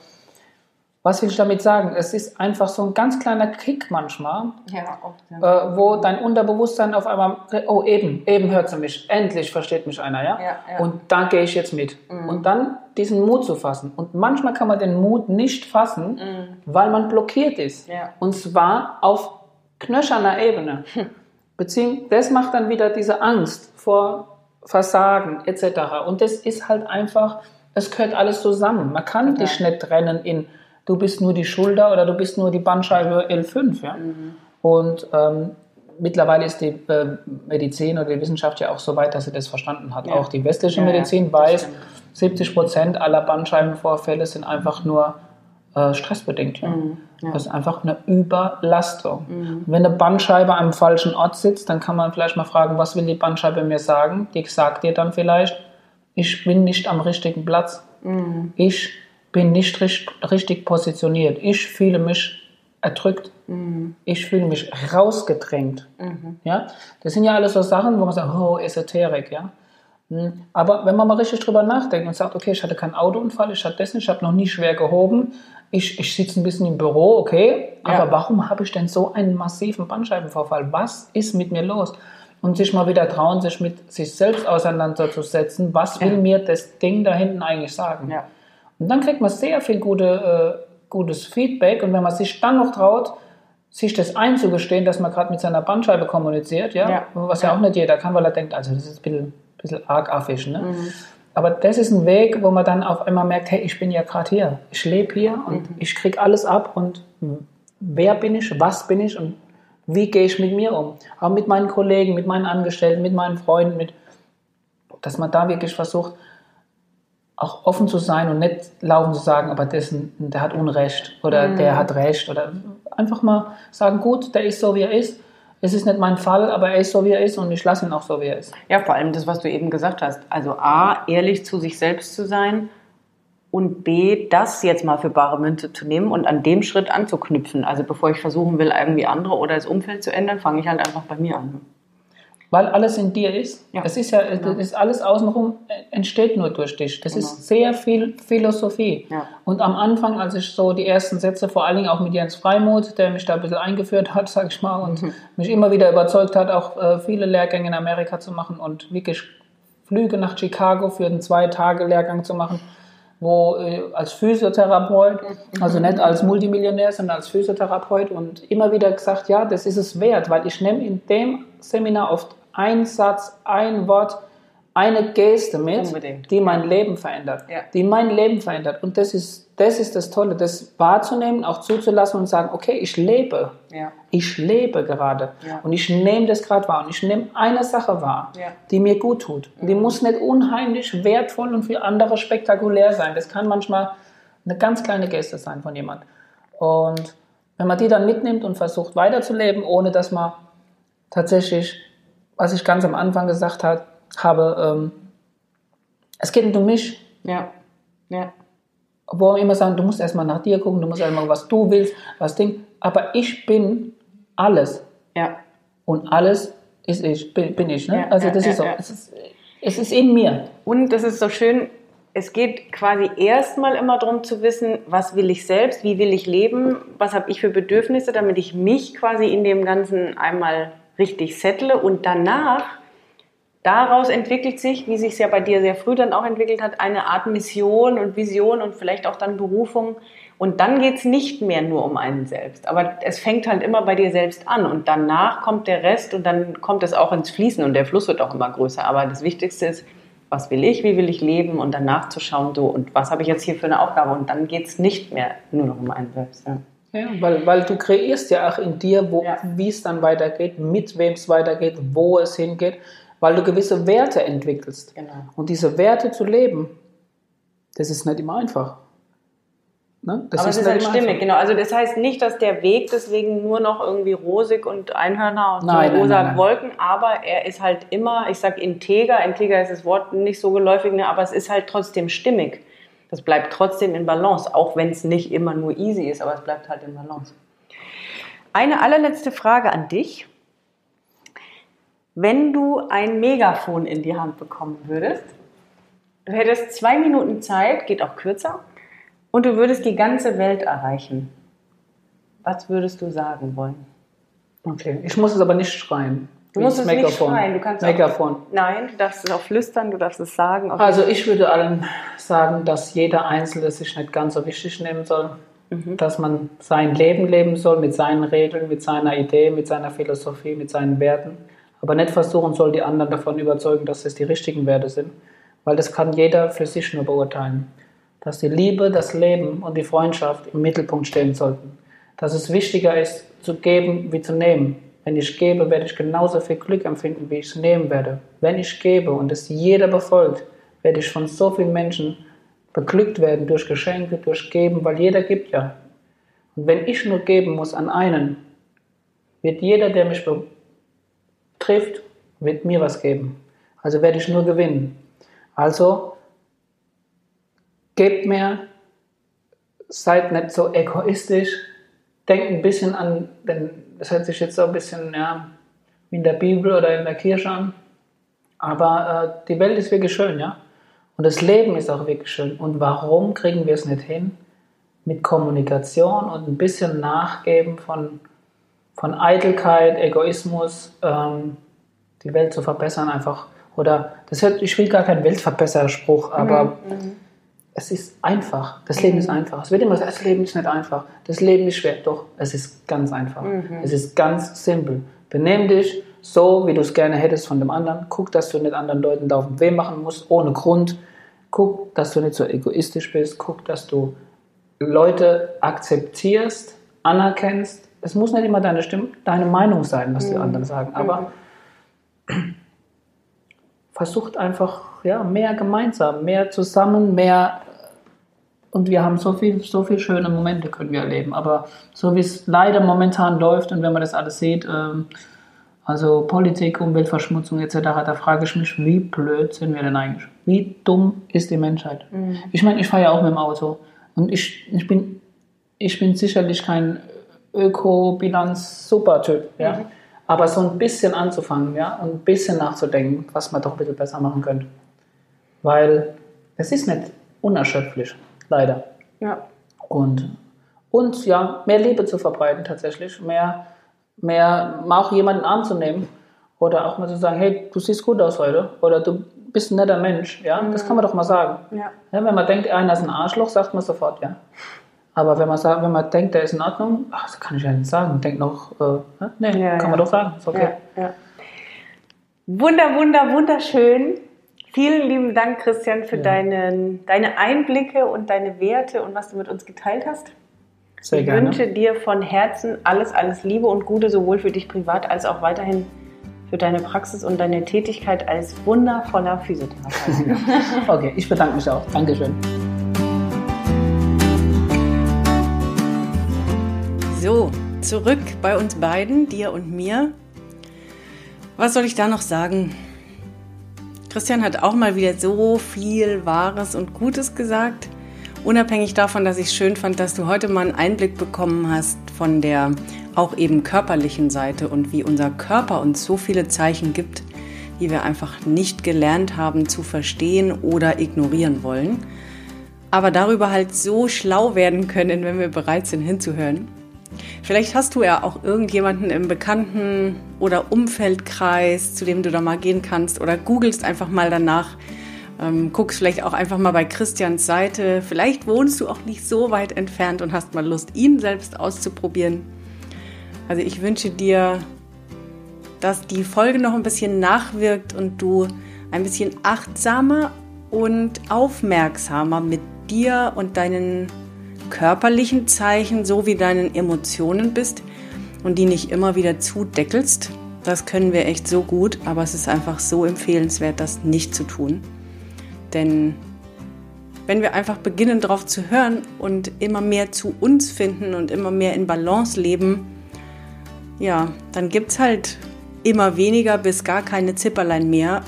was will ich damit sagen? Es ist einfach so ein ganz kleiner Kick manchmal, ja, oft, ja. Äh, wo dein Unterbewusstsein auf einmal, oh eben, eben hört sie mich, endlich versteht mich einer, ja? ja und da gehe ich jetzt mit. Mhm. Und dann diesen Mut zu fassen. Und manchmal kann man den Mut nicht fassen, mhm. weil man blockiert ist. Und zwar auf knöcherner Ebene. [laughs] Hm. Beziehungsweise das macht dann wieder diese Angst vor Versagen etc. Und das ist halt einfach, es gehört alles zusammen. Man kann okay. dich nicht trennen in du bist nur die Schulter oder du bist nur die Bandscheibe L5. Ja? Mhm. Und ähm, mittlerweile ist die äh, Medizin oder die Wissenschaft ja auch so weit, dass sie das verstanden hat. Ja. Auch die westliche ja, Medizin ja, weiß, 70 Prozent aller Bandscheibenvorfälle sind einfach nur äh, stressbedingt. Mhm. Das ist einfach eine Überlastung. Mhm. Wenn eine Bandscheibe am falschen Ort sitzt, dann kann man vielleicht mal fragen, was will die Bandscheibe mir sagen? Die sagt dir dann vielleicht, ich bin nicht am richtigen Platz. Mhm. Ich bin nicht richtig positioniert. Ich fühle mich erdrückt. Mhm. Ich fühle mich rausgedrängt. Mhm. Ja? Das sind ja alles so Sachen, wo man sagt, oh, Esoterik, ja. Hm. Aber wenn man mal richtig drüber nachdenkt und sagt, okay, ich hatte keinen Autounfall, ich hatte das nicht, ich habe noch nie schwer gehoben, ich, ich sitze ein bisschen im Büro, okay, ja. aber warum habe ich denn so einen massiven Bandscheibenvorfall? Was ist mit mir los? Und sich mal wieder trauen, sich mit sich selbst auseinanderzusetzen, was will mir das Ding da hinten eigentlich sagen? Ja. Und dann kriegt man sehr viel gute, äh, gutes Feedback und wenn man sich dann noch traut, sich das einzugestehen, dass man gerade mit seiner Bandscheibe kommuniziert, ja, ja. was ja auch nicht jeder kann, weil er denkt, also das ist ein bisschen bisschen arg affisch. Ne? Mhm. Aber das ist ein Weg, wo man dann auf einmal merkt, hey, ich bin ja gerade hier, ich lebe hier und mhm. ich kriege alles ab und wer bin ich, was bin ich und wie gehe ich mit mir um? Auch mit meinen Kollegen, mit meinen Angestellten, mit meinen Freunden, mit, dass man da wirklich versucht, auch offen zu sein und nicht laufen zu sagen, aber dessen, der hat Unrecht oder mhm. der hat Recht oder einfach mal sagen, gut, der ist so, wie er ist es ist nicht mein Fall, aber er ist so, wie er ist und ich lasse ihn auch so, wie er ist. Ja, vor allem das, was du eben gesagt hast. Also A, ehrlich zu sich selbst zu sein und B, das jetzt mal für bare Münze zu nehmen und an dem Schritt anzuknüpfen. Also bevor ich versuchen will, irgendwie andere oder das Umfeld zu ändern, fange ich halt einfach bei mir an. Weil alles in dir ist. Ja. Das ist ja, genau. das ist alles außenrum äh, entsteht nur durch dich. Das genau. ist sehr viel Philosophie. Ja. Und am Anfang, als ich so die ersten Sätze, vor allen Dingen auch mit Jens Freimuth, der mich da ein bisschen eingeführt hat, [laughs] sag ich mal, und mhm. mich immer wieder überzeugt hat, auch äh, viele Lehrgänge in Amerika zu machen und wirklich Flüge nach Chicago für einen Zwei-Tage-Lehrgang zu machen, wo äh, als Physiotherapeut, mhm. also nicht als Multimillionär, sondern als Physiotherapeut und immer wieder gesagt, ja, das ist es wert, weil ich nehme in dem Seminar oft ein Satz, ein Wort, eine Geste mit, Unbedingt. die mein Leben verändert. Ja. Die mein Leben verändert. Und das ist, das ist das Tolle, das wahrzunehmen, auch zuzulassen und sagen, okay, ich lebe. Ja. Ich lebe gerade. Ja. Und ich nehme das gerade wahr. Und ich nehme eine Sache wahr, die mir gut tut. Und die mhm. muss nicht unheimlich wertvoll und für andere spektakulär sein. Das kann manchmal eine ganz kleine Geste sein von jemand. Und wenn man die dann mitnimmt und versucht weiterzuleben, ohne dass man tatsächlich was ich ganz am Anfang gesagt hat, habe, ähm, es geht nicht um mich. Ja. Ja. Wo immer sagen, du musst erstmal nach dir gucken, du musst erstmal, was du willst, was Ding. Aber ich bin alles. Ja. Und alles ist ich, bin, bin ich. Ne? Ja, also das ja, ist so. Es ist, es ist in mir. Und das ist so schön, es geht quasi erstmal immer darum zu wissen, was will ich selbst, wie will ich leben, was habe ich für Bedürfnisse, damit ich mich quasi in dem Ganzen einmal richtig settle und danach daraus entwickelt sich, wie sich es ja bei dir sehr früh dann auch entwickelt hat, eine Art Mission und Vision und vielleicht auch dann Berufung. Und dann geht es nicht mehr nur um einen selbst. Aber es fängt halt immer bei dir selbst an. Und danach kommt der Rest und dann kommt es auch ins Fließen und der Fluss wird auch immer größer. Aber das Wichtigste ist, was will ich, wie will ich leben und danach zu schauen, so, und was habe ich jetzt hier für eine Aufgabe. Und dann geht es nicht mehr nur noch um einen selbst. Ja. Ja, weil, weil du kreierst ja auch in dir, wo, ja. wie es dann weitergeht, mit wem es weitergeht, wo es hingeht, weil du gewisse Werte entwickelst. Genau. Und diese Werte zu leben, das ist nicht immer einfach. Ne? Das Aber ist es ist halt stimmig, genau. Also das heißt nicht, dass der Weg deswegen nur noch irgendwie rosig und Einhörner und nein, so rosa Wolken, aber er ist halt immer, ich sag integer, integer ist das Wort nicht so geläufig, ne, aber es ist halt trotzdem stimmig das bleibt trotzdem in Balance, auch wenn es nicht immer nur easy ist, aber es bleibt halt in Balance. Eine allerletzte Frage an dich. Wenn du ein Megafon in die Hand bekommen würdest, du hättest zwei Minuten Zeit, geht auch kürzer, und du würdest die ganze Welt erreichen. Was würdest du sagen wollen? Okay, ich muss es aber nicht schreien. Du musst es nicht schreien, du kannst Megafon. Auch, nein, du darfst es auch flüstern, du darfst es sagen. Also ich würde allen sagen, dass jeder Einzelne sich nicht ganz so wichtig nehmen soll, mhm. dass man sein Leben leben soll mit seinen Regeln, mit seiner Idee, mit seiner Philosophie, mit seinen Werten, aber nicht versuchen soll, die anderen davon überzeugen, dass es die richtigen Werte sind, weil das kann jeder für sich nur beurteilen. Dass die Liebe, das Leben und die Freundschaft im Mittelpunkt stehen sollten. Dass es wichtiger ist, zu geben wie zu nehmen wenn ich gebe, werde ich genauso viel Glück empfinden, wie ich es nehmen werde. Wenn ich gebe und es jeder befolgt, werde ich von so vielen Menschen beglückt werden durch Geschenke, durch Geben, weil jeder gibt ja. Und wenn ich nur geben muss an einen, wird jeder, der mich trifft, wird mir was geben. Also werde ich nur gewinnen. Also gebt mir, seid nicht so egoistisch, denke ein bisschen an, denn das hört sich jetzt so ein bisschen ja, wie in der Bibel oder in der Kirche an, aber äh, die Welt ist wirklich schön, ja. Und das Leben ist auch wirklich schön. Und warum kriegen wir es nicht hin? Mit Kommunikation und ein bisschen Nachgeben von, von Eitelkeit, Egoismus, ähm, die Welt zu verbessern einfach. Oder das hört, ich will gar keinen Weltverbesserspruch, aber mhm. Es ist einfach. Das Leben mhm. ist einfach. Es wird immer gesagt, das Leben ist nicht einfach. Das Leben ist schwer. Doch, es ist ganz einfach. Mhm. Es ist ganz simpel. Benimm dich so, wie du es gerne hättest von dem anderen. Guck, dass du nicht anderen Leuten da auf den Weh machen musst, ohne Grund. Guck, dass du nicht so egoistisch bist. Guck, dass du Leute akzeptierst, anerkennst. Es muss nicht immer deine Stimme, deine Meinung sein, was die mhm. anderen sagen, aber mhm. [clears throat] versucht einfach ja, mehr gemeinsam, mehr zusammen, mehr und wir haben so viel, so viel schöne Momente können wir erleben. Aber so wie es leider momentan läuft und wenn man das alles sieht, ähm, also Politik, Umweltverschmutzung etc., da frage ich mich, wie blöd sind wir denn eigentlich? Wie dumm ist die Menschheit? Mhm. Ich meine, ich fahre ja auch mit dem Auto und ich, ich, bin, ich bin sicherlich kein Öko-Bilanz-Super-Typ, ja? Mhm. aber so ein bisschen anzufangen ja? und ein bisschen nachzudenken, was man doch ein bisschen besser machen könnte. Weil es ist nicht unerschöpflich, leider. Ja. Und, und ja, mehr Liebe zu verbreiten tatsächlich, mehr mehr mal auch jemanden anzunehmen oder auch mal zu sagen, hey, du siehst gut aus heute oder du bist ein netter Mensch, ja, mhm. das kann man doch mal sagen. Ja. ja. wenn man denkt, einer ist ein Arschloch, sagt man sofort, ja. Aber wenn man, sagt, wenn man denkt, der ist in Ordnung, ach, das kann ich ja nicht sagen, denkt noch, äh, nee, ja, kann ja. man doch sagen, ist okay. Wunder, wunder, wunderschön. Vielen lieben Dank, Christian, für deinen, deine Einblicke und deine Werte und was du mit uns geteilt hast. Sehr ich gerne. wünsche dir von Herzen alles, alles Liebe und Gute, sowohl für dich privat als auch weiterhin für deine Praxis und deine Tätigkeit als wundervoller Physiotherapeut. [laughs] okay, ich bedanke mich auch. Dankeschön. So, zurück bei uns beiden, dir und mir. Was soll ich da noch sagen? Christian hat auch mal wieder so viel Wahres und Gutes gesagt. Unabhängig davon, dass ich es schön fand, dass du heute mal einen Einblick bekommen hast von der auch eben körperlichen Seite und wie unser Körper uns so viele Zeichen gibt, die wir einfach nicht gelernt haben zu verstehen oder ignorieren wollen, aber darüber halt so schlau werden können, wenn wir bereit sind hinzuhören. Vielleicht hast du ja auch irgendjemanden im Bekannten- oder Umfeldkreis, zu dem du da mal gehen kannst oder googelst einfach mal danach, ähm, guckst vielleicht auch einfach mal bei Christians Seite. Vielleicht wohnst du auch nicht so weit entfernt und hast mal Lust, ihn selbst auszuprobieren. Also ich wünsche dir, dass die Folge noch ein bisschen nachwirkt und du ein bisschen achtsamer und aufmerksamer mit dir und deinen körperlichen Zeichen sowie deinen Emotionen bist und die nicht immer wieder zudeckelst. Das können wir echt so gut, aber es ist einfach so empfehlenswert, das nicht zu tun. Denn wenn wir einfach beginnen darauf zu hören und immer mehr zu uns finden und immer mehr in Balance leben, ja, dann gibt es halt immer weniger bis gar keine Zipperlein mehr.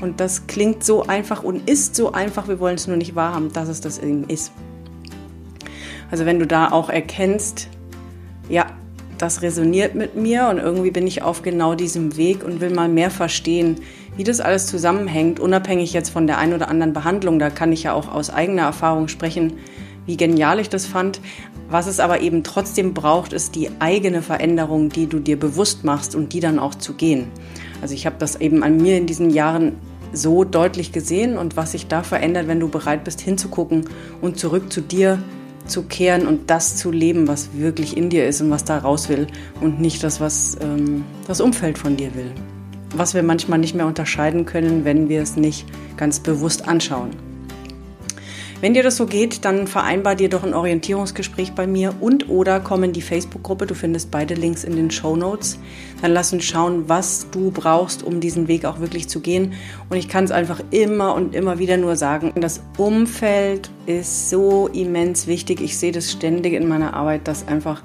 Und das klingt so einfach und ist so einfach, wir wollen es nur nicht wahrhaben, dass es das eben ist. Also wenn du da auch erkennst, ja, das resoniert mit mir und irgendwie bin ich auf genau diesem Weg und will mal mehr verstehen, wie das alles zusammenhängt, unabhängig jetzt von der ein oder anderen Behandlung. Da kann ich ja auch aus eigener Erfahrung sprechen, wie genial ich das fand. Was es aber eben trotzdem braucht, ist die eigene Veränderung, die du dir bewusst machst und die dann auch zu gehen. Also ich habe das eben an mir in diesen Jahren so deutlich gesehen und was sich da verändert, wenn du bereit bist hinzugucken und zurück zu dir zu kehren und das zu leben, was wirklich in dir ist und was da raus will und nicht das, was ähm, das Umfeld von dir will was wir manchmal nicht mehr unterscheiden können, wenn wir es nicht ganz bewusst anschauen. Wenn dir das so geht, dann vereinbar dir doch ein Orientierungsgespräch bei mir und oder komm in die Facebook-Gruppe. Du findest beide Links in den Show Notes. Dann lass uns schauen, was du brauchst, um diesen Weg auch wirklich zu gehen. Und ich kann es einfach immer und immer wieder nur sagen, das Umfeld ist so immens wichtig. Ich sehe das ständig in meiner Arbeit, dass einfach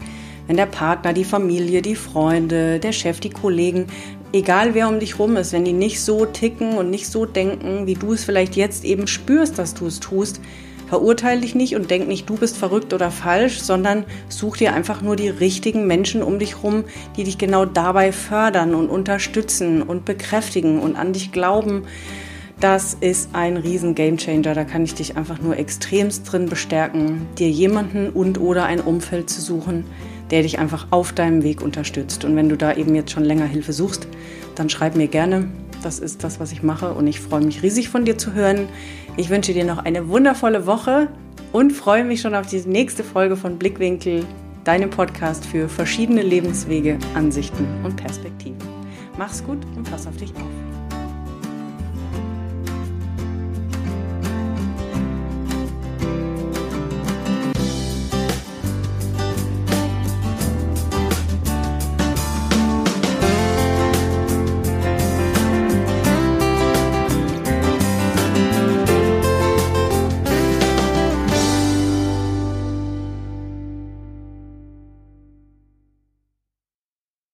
wenn der Partner, die Familie, die Freunde, der Chef, die Kollegen, egal wer um dich rum ist, wenn die nicht so ticken und nicht so denken, wie du es vielleicht jetzt eben spürst, dass du es tust, Verurteile dich nicht und denk nicht, du bist verrückt oder falsch, sondern such dir einfach nur die richtigen Menschen um dich rum, die dich genau dabei fördern und unterstützen und bekräftigen und an dich glauben. Das ist ein riesen Gamechanger. Da kann ich dich einfach nur extremst drin bestärken, dir jemanden und oder ein Umfeld zu suchen, der dich einfach auf deinem Weg unterstützt. Und wenn du da eben jetzt schon länger Hilfe suchst, dann schreib mir gerne. Das ist das, was ich mache und ich freue mich riesig von dir zu hören. Ich wünsche dir noch eine wundervolle Woche und freue mich schon auf die nächste Folge von Blickwinkel, deinem Podcast für verschiedene Lebenswege, Ansichten und Perspektiven. Mach's gut und pass auf dich auf.